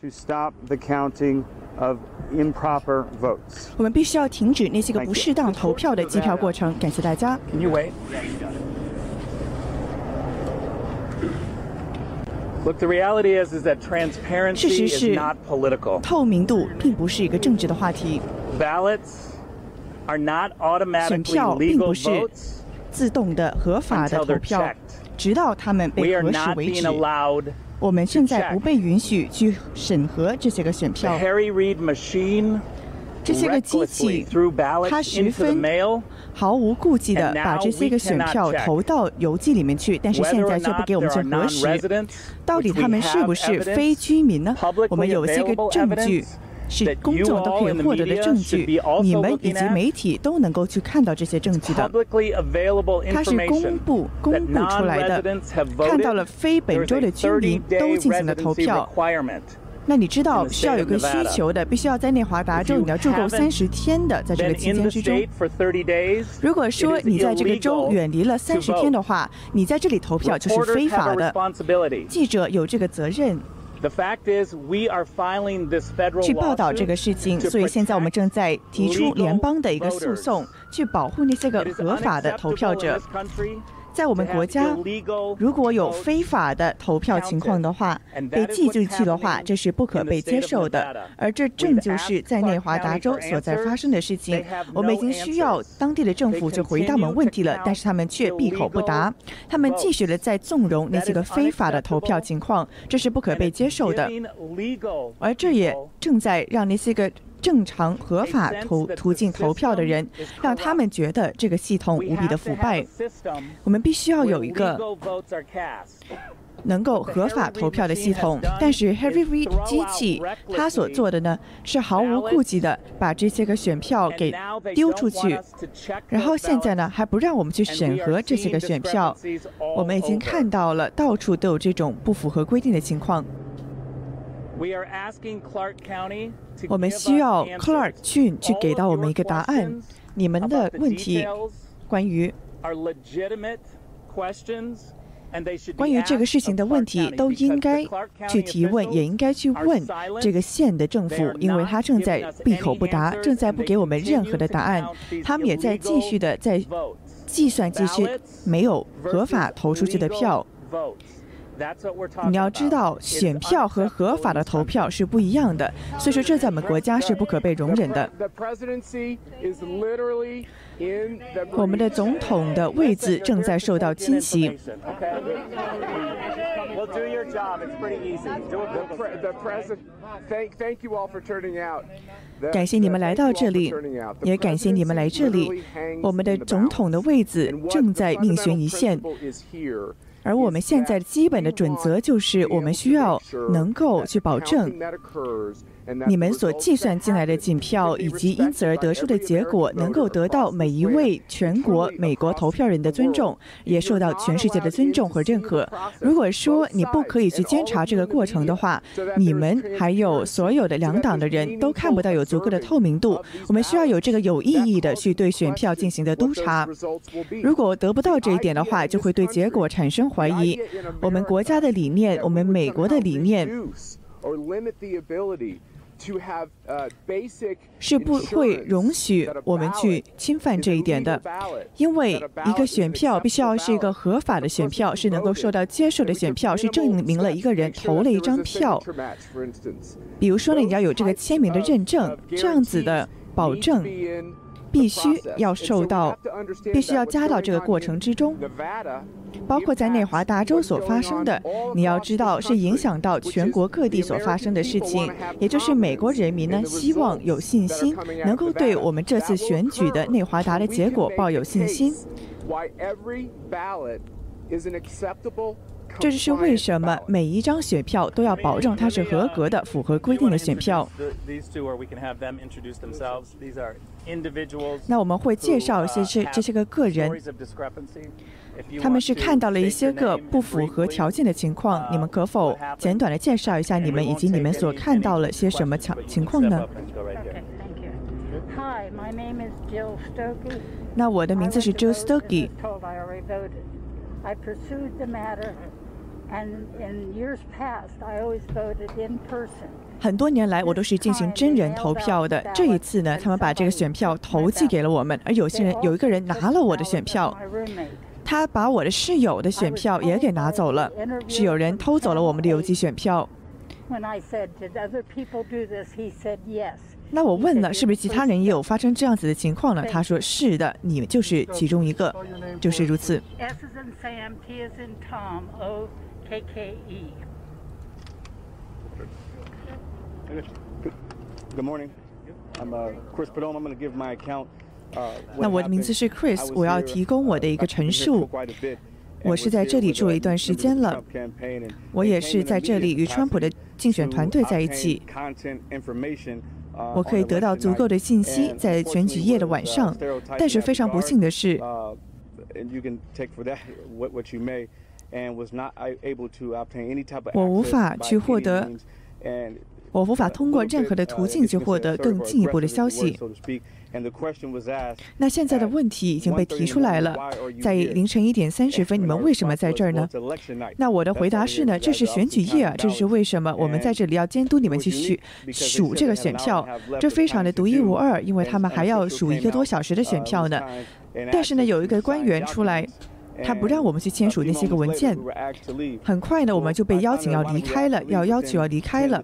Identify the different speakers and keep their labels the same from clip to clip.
Speaker 1: to stop the counting of improper votes.
Speaker 2: 我们必须要停止那些个不适当投票的计票过程。感谢大家。
Speaker 1: Can you wait? Look, the reality is is that transparency
Speaker 2: 事实
Speaker 1: is
Speaker 2: 是
Speaker 1: not political.
Speaker 2: 透明度并不是一个政治的话题
Speaker 1: ，Ballots are not
Speaker 2: 选
Speaker 1: automatically
Speaker 2: 票并
Speaker 1: legal
Speaker 2: 不是
Speaker 1: votes
Speaker 2: 自动的合法的投票.直到他们被核实为止。我们现在不被允许去审核这些个选票。这些个机器它十分毫无顾忌的把这些个选票投到邮寄里面去但是现在却不给我们去核实。到底他们是不是非居民呢？我们有些个证据是公众都可以获得的证据你们以及媒体都能够去看到这些证据的。它是公布公布出来的看到了非本州的居民都进行了投票。那你知道需要有个需求的必须要在内华达州你要住够三十天的在这个期间之中。如果说你在这个州远离了三十天的话你在这里投票就是非法的。记者有这个责任。去报道这个事情所以现在我们正在提出联邦的一个诉讼去保护那些个合法的投票者。在我们国家，如果有非法的投票情况的话，被寄进去的话，这是不可被接受的。而这正就是在内华达州所在发生的事情。我们已经需要当地的政府去回答我们问题了，但是他们却闭口不答。他们继续的在纵容那些个非法的投票情况，这是不可被接受的。而这也正在让那些个。正常合法途途径投票的人让他们觉得这个系统无比的腐败。我们必须要有一个能够合法投票的系统。但是 harry v 机器他所做的呢是毫无顾忌的把这些个选票给丢出去。然后现在呢还不让我们去审核这些个选票。我们已经看到了到处都有这种不符合规定的情况。我们需要 Clark 去给到我们一个答案。你们的问题，关于关于这个事情的问题，都应该去提问，也应该去问这个县的政府，因为他正在闭口不答，正在不给我们任何的答案。他们也在继续的在计算，其实没有合法投出去的票。你要知道选票和合法的投票是不一样的所以说这在我们国家是不可被容忍的。我们的总统的位置正在受到侵袭。感谢你们来到这里也感谢你们来这里。我们的总统的位
Speaker 3: 置
Speaker 2: 正在命悬一线。而我们现在基本的准则就是，我们需要能够去保证你们所计算进来的锦票，以及因此而得出的结果，能够得到每一位全国美国投票人的尊重，也受到全世界的尊重和认可。如果说你不可以去监察这个过程的话，你们还有所有的两党的人都看不到有足够的透明度。我们需要有这个有意义的去对选票进行的督查。如果得不到这一点的话，就会对结果产生怀疑。我们国家的理念，我们美国的理念。是不会容许我们去侵犯这一点的，因为一个选票必须要是一个合法的选票，是能够受到接受的选票，是证明了一个人投了一张票。比如说呢，你要有这个签名的认证，这样子的保证必须要受到，必须要加到这个过程之中。包括在内华达州所发生的，你要知道是影响到全国各地所发生的事情，也就是美国人民呢希望有信心，能够对我们这次选举的内华达的结果抱有信心。这就是为什么每一张选票都要保证它是合格的、符合规定的选票。那我们会介绍一些这这些个个人，他们是看到了一些个不符合条件的情况。你们可否简短的介绍一下你们以及你们所看到了些什么情情况呢.那我的名字是 Jill Stokey。很多年来，我都是进行真人投票的。这一次呢，他们把这个选票投寄给了我们，而有些人有一个人拿了我的选票，他把我的室友的选票也给拿走了，是有人偷走了我们的邮寄选票。那我问了，是不是其他人也有发生这样子的情况呢？他说是的，你们就是其中一个，就是如此。
Speaker 4: Good morning. I'm Chris Padom. I'm going to give my account.
Speaker 2: 那我的名字是 Chris，我要提供我的一个陈述。我是在这里住了一段时间了，我也是在这里与川普的竞选团队在一起。我可以得到足够的信息，在选举夜的晚上。但是非常不幸的是。我无法去获得，我无法通过任何的途径去获得更进一步的消息。那现在的问题已经被提出来了，在凌晨一点三十分，你们为什么在这儿呢？那我的回答是呢，这是选举夜啊，这是为什么我们在这里要监督你们去数数这个选票，这非常的独一无二，因为他们还要数一个多小时的选票呢。但是呢，有一个官员出来。他不让我们去签署那些个文件，很快呢，我们就被邀请要离开了，要要求要离开了。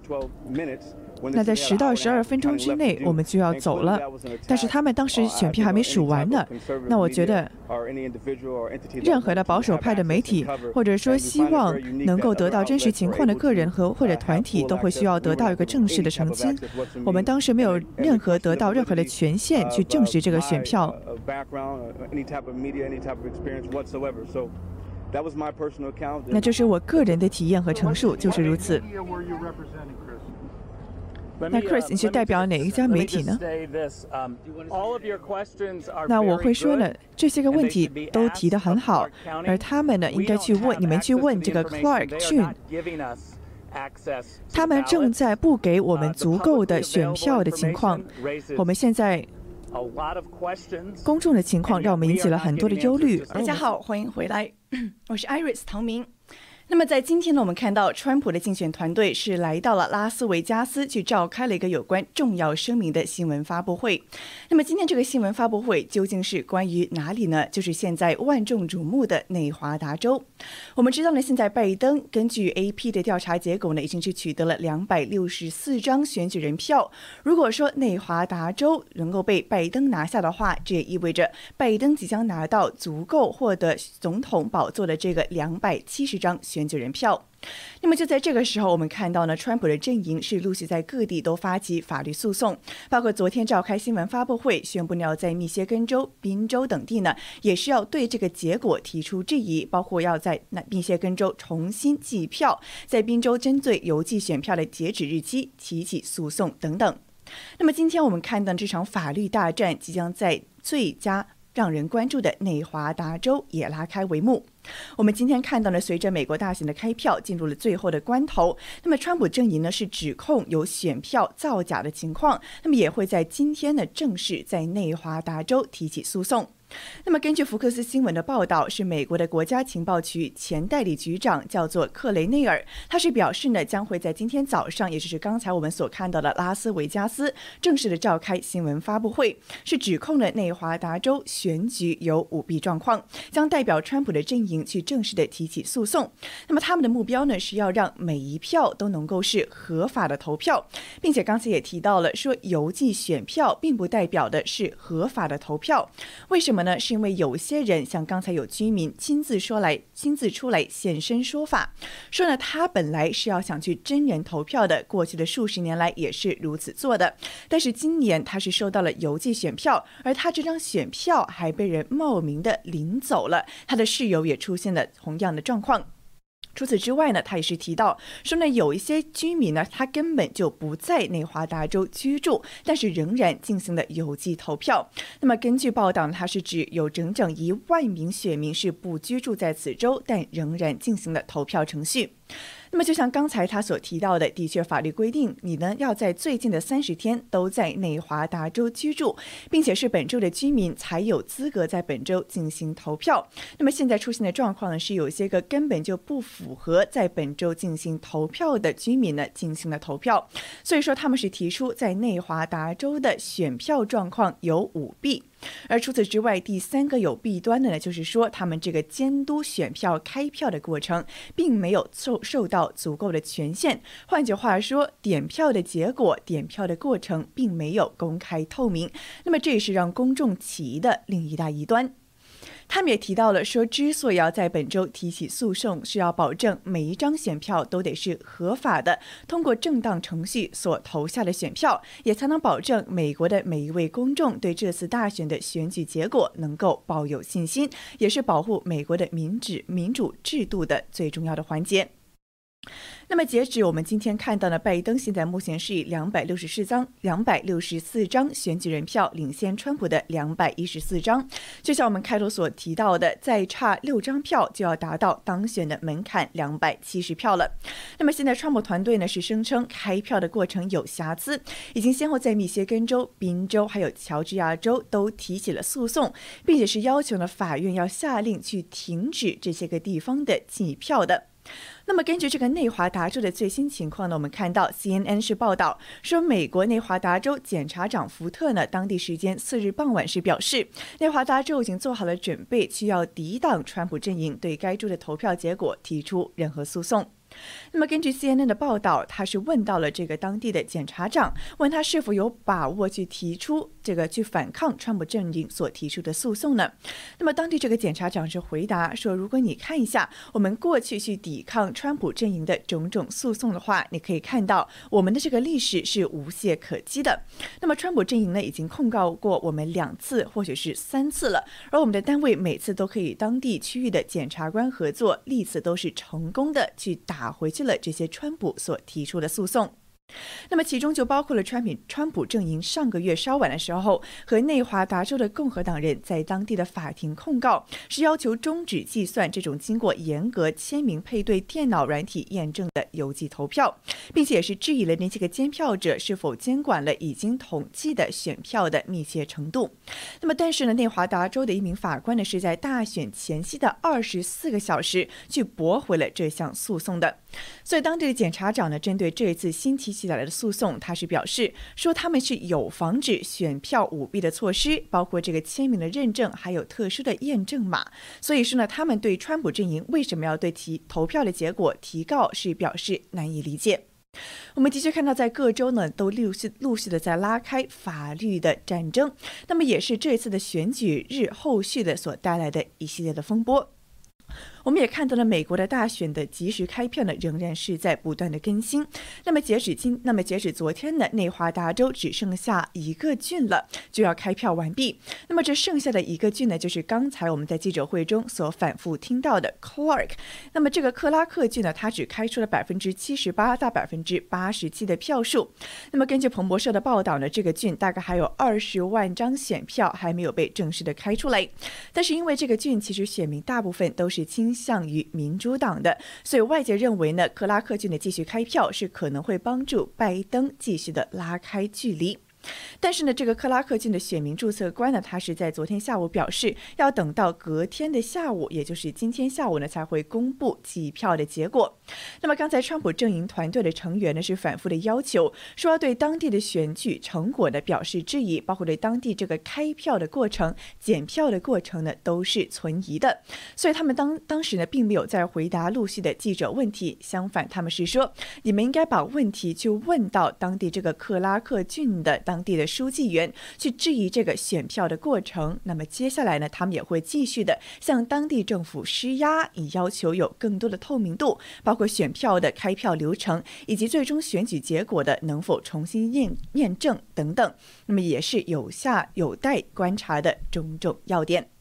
Speaker 2: 那在十到十二分钟之内，我们就要走了。但是他们当时选票还没数完呢。那我觉得，任何的保守派的媒体，或者说希望能够得到真实情况的个人和或者团体，都会需要得到一个正式的澄清。我们当时没有任何得到任何的权限去证实这个选票。那这是我个人的体验和陈述，就是如此。那 Chris，你是代表哪一家媒体呢？那我会说呢，这些个问题都提得很好，而他们呢，应该去问你们去问这个 Clark June，他们正在不给我们足够的选票的情况，我们现在公众的情况让我们引起了很多的忧虑。大家好，欢迎回来，我是 Iris 唐明。那么在今天呢，我们看到川普的竞选团队是来到了拉斯维加斯，去召开了一个有关重要声明的新闻发布会。那么今天这个新闻发布会究竟是关于哪里呢？就是现在万众瞩目的内华达州。我们知道呢，现在拜登根据 AP 的调查结果呢，已经是取得了两百六十四张选举人票。如果说内华达州能够被拜登拿下的话，这也意味着拜登即将拿到足够获得总统宝座的这个两百七十张选。选举人票。那么就在这个时候，我们看到呢，川普的阵营是陆续在各地都发起法律诉讼，包括昨天召开新闻发布会，宣布要在密歇根州、宾州等地呢，也是要对这个结果提出质疑，包括要在那密歇根州重新计票，在宾州针对邮寄选票的截止日期提起诉讼等等。那么今天我们看到这场法律大战即将在最佳让人关注的内华达州也拉开帷幕。我们今天看到呢，随着美国大选的开票进入了最后的关头，那么川普阵营呢是指控有选票造假的情况，那么也会在今天呢正式在内华达州提起诉讼。那么，根据福克斯新闻的报道，是美国的国家情报局前代理局长叫做克雷内尔，他是表示呢，将会在今天早上，也就是刚才我们所看到的拉斯维加斯正式的召开新闻发布会，是指控了内华达州选举有舞弊状况，将代表川普的阵营去正式的提起诉讼。那么，他们的目标呢，是要让每一票都能够是合法的投票，并且刚才也提到了，说邮寄选票并不代表的是合法的投票，为什么？呢，是因为有些人像刚才有居民亲自说来，亲自出来现身说法，说呢，他本来是要想去真人投票的，过去的数十年来也是如此做的，但是今年他是收到了邮寄选票，而他这张选票还被人冒名的领走了，他的室友也出现了同样的状况。除此之外呢，他也是提到说呢，有一些居民呢，他根本就不在内华达州居住，但是仍然进行了邮寄投票。那么根据报道呢，他是指有整整一万名选民是不居住在此州，但仍然进行了投票程序。那么，就像刚才他所提到的，的确法律规定你呢要在最近的三十天都在内华达州居住，并且是本州的居民才有资格在本州进行投票。那么现在出现的状况呢，是有些个根本就不符合在本州进行投票的居民呢进行了投票，所以说他们是提出在内华达州的选票状况有舞弊。而除此之外，第三个有弊端的呢，就是说他们这个监督选票开票的过程，并没有受受到足够的权限。换句话说，点票的结果、点票的过程并没有公开透明。那么这也是让公众起疑的另一大疑端。他们也提到了说，之所以要在本周提起诉讼，是要保证每一张选票都得是合法的，通过正当程序所投下的选票，也才能保证美国的每一位公众对这次大选的选举结果能够抱有信心，也是保护美国的民主民主制度的最重要的环节。那么，截止我们今天看到的，拜登现在目前是以两百六十四张、两百六十四张选举人票领先川普的两百一十四张。就像我们开头所提到的，再差六张票就要达到当选的门槛两百七十票了。那么，现在川普团队呢是声称开票的过程有瑕疵，已经先后在密歇根州、宾州还有乔治亚州都提起了诉讼，并且是要求呢法院要下令去停止这些个地方的计票的。那么，根据这个内华达州的最新情况呢，我们看到 CNN 是报道说，美国内华达州检察长福特呢，当地时间四日傍晚时表示，内华达州已经做好了准备，需要抵挡川普阵营对该州的投票结果提出任何诉讼。那么，根据 CNN 的报道，他是问到了这个当地的检察长，问他是否有把握去提出这个去反抗川普阵营所提出的诉讼呢？那么，当地这个检察长是回答说，如果你看一下我们过去去抵抗川普阵营的种种诉讼的话，你可以看到我们的这个历史是无懈可击的。那么，川普阵营呢已经控告过我们两次或许是三次了，而我们的单位每次都可以当地区域的检察官合作，历次都是成功的去打。打回去了这些川普所提出的诉讼。那么其中就包括了川普川普阵营上个月稍晚的时候和内华达州的共和党人在当地的法庭控告，是要求终止计算这种经过严格签名配对电脑软体验证的邮寄投票，并且也是质疑了那些个监票者是否监管了已经统计的选票的密切程度。那么但是呢，内华达州的一名法官呢是在大选前夕的二十四个小时去驳回了这项诉讼的。所以当地的检察长呢针对这一次新提。起来的诉讼，他是表示说他们是有防止选票舞弊的措施，包括这个签名的认证，还有特殊的验证码。所以说呢，他们对川普阵营为什么要对提投票的结果提告是表示难以理解。我们的确看到，在各州呢都陆续陆续的在拉开法律的战争，那么也是这次的选举日后续的所带来的一系列的风波。我们也看到了美国的大选的及时开票呢，仍然是在不断的更新。那么截止今，那么截止昨天呢，内华达州只剩下一个郡了，就要开票完毕。那么这剩下的一个郡呢，就是刚才我们在记者会中所反复听到的 Clark。那么这个克拉克郡呢，它只开出了百分之七十八到百分之八十七的票数。那么根据彭博社的报道呢，这个郡大概还有二十万张选票还没有被正式的开出来。但是因为这个郡其实选民大部分都是倾向于民主党的，所以外界认为呢，克拉克郡的继续开票是可能会帮助拜登继续的拉开距离。但是呢，这个克拉克郡的选民注册官呢，他是在昨天下午表示，要等到隔天的下午，也就是今天下午呢，才会公布计票的结果。那么刚才川普阵营团队的成员呢，是反复的要求，说要对当地的选举成果呢表示质疑，包括对当地这个开票的过程、检票的过程呢，都是存疑的。所以他们当当时呢，并没有在回答陆续的记者问题，相反，他们是说，你们应该把问题就问到当地这个克拉克郡的当。当地的书记员去质疑这个选票的过程，那么接下来呢，他们也会继续的向当地政府施压，以要求有更多的透明度，包括选票的开票流程以及最终选举结果的能否重新验验证等等。那么也是有下有待观察的种种要点。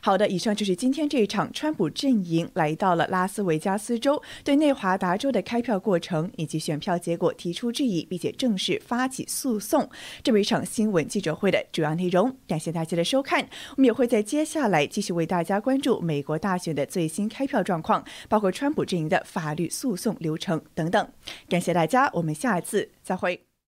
Speaker 2: 好的，以上就是今天这一场川普阵营来到了拉斯维加斯州，对内华达州的开票过程以及选票结果提出质疑，并且正式发起诉讼这么一场新闻记者会的主要内容。感谢大家的收看，我们也会在接下来继续为大家关注美国大选的最新开票状况，包括川普阵营的法律诉讼流程等等。感谢大家，我们下次再会。